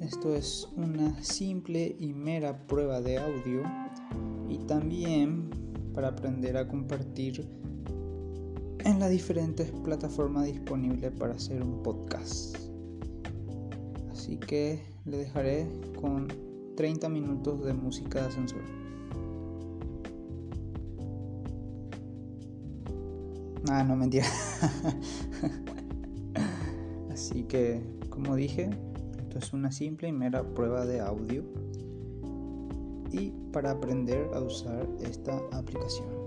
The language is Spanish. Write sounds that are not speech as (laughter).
esto es una simple y mera prueba de audio y también para aprender a compartir en las diferentes plataformas disponibles para hacer un podcast. Así que le dejaré con 30 minutos de música de ascensor. Ah, no mentira. (laughs) Así que, como dije, esto es una simple y mera prueba de audio y para aprender a usar esta aplicación.